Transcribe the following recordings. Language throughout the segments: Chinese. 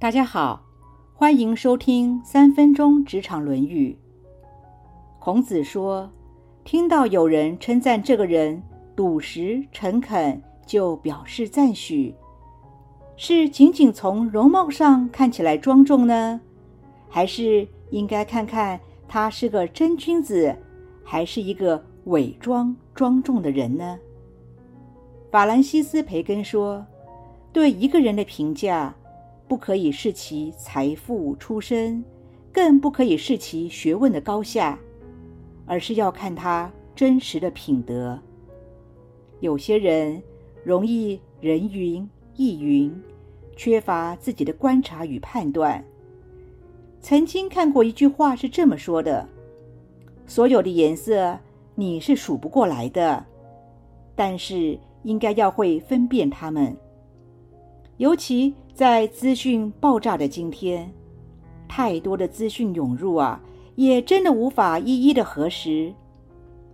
大家好，欢迎收听三分钟职场论语。孔子说：“听到有人称赞这个人笃实诚恳，就表示赞许，是仅仅从容貌上看起来庄重呢，还是应该看看他是个真君子，还是一个伪装庄重的人呢？”法兰西斯·培根说：“对一个人的评价。”不可以视其财富出身，更不可以视其学问的高下，而是要看他真实的品德。有些人容易人云亦云，缺乏自己的观察与判断。曾经看过一句话是这么说的：“所有的颜色你是数不过来的，但是应该要会分辨它们。”尤其在资讯爆炸的今天，太多的资讯涌入啊，也真的无法一一的核实，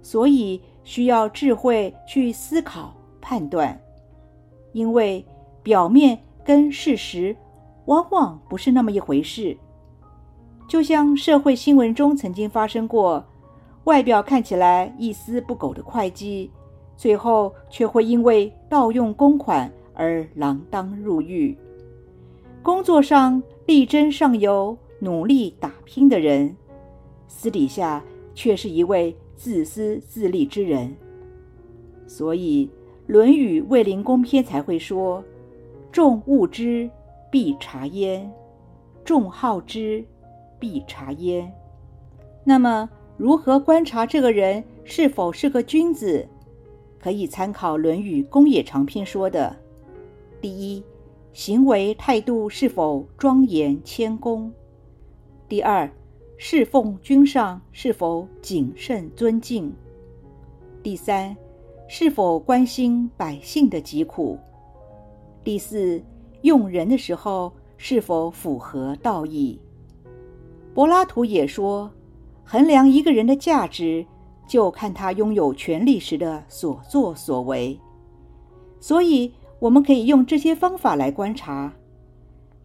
所以需要智慧去思考判断。因为表面跟事实往往不是那么一回事。就像社会新闻中曾经发生过，外表看起来一丝不苟的会计，最后却会因为盗用公款。而锒铛入狱，工作上力争上游、努力打拼的人，私底下却是一位自私自利之人。所以，《论语·卫灵公篇》才会说：“众恶之，必察焉；众好之，必察焉。”那么，如何观察这个人是否是个君子？可以参考《论语·公冶长篇》说的。第一，行为态度是否庄严谦恭；第二，侍奉君上是否谨慎尊敬；第三，是否关心百姓的疾苦；第四，用人的时候是否符合道义。柏拉图也说，衡量一个人的价值，就看他拥有权力时的所作所为。所以。我们可以用这些方法来观察，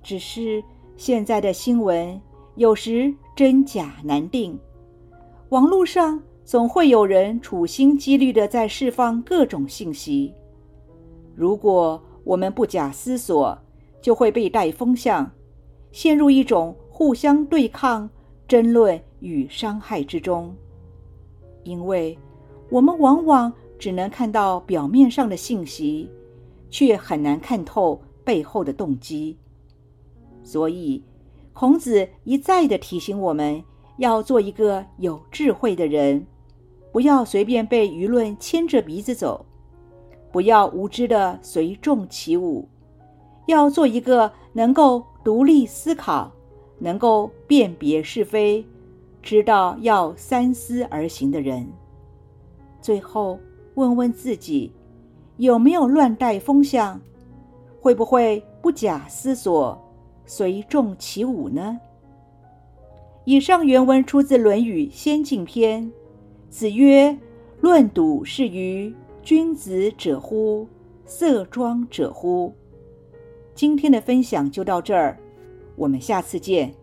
只是现在的新闻有时真假难定，网络上总会有人处心积虑的在释放各种信息。如果我们不假思索，就会被带风向，陷入一种互相对抗、争论与伤害之中。因为我们往往只能看到表面上的信息。却很难看透背后的动机，所以孔子一再的提醒我们要做一个有智慧的人，不要随便被舆论牵着鼻子走，不要无知的随众起舞，要做一个能够独立思考、能够辨别是非、知道要三思而行的人。最后，问问自己。有没有乱带风向？会不会不假思索随众起舞呢？以上原文出自《论语先进篇》。子曰：“论笃是于君子者乎？色庄者乎？”今天的分享就到这儿，我们下次见。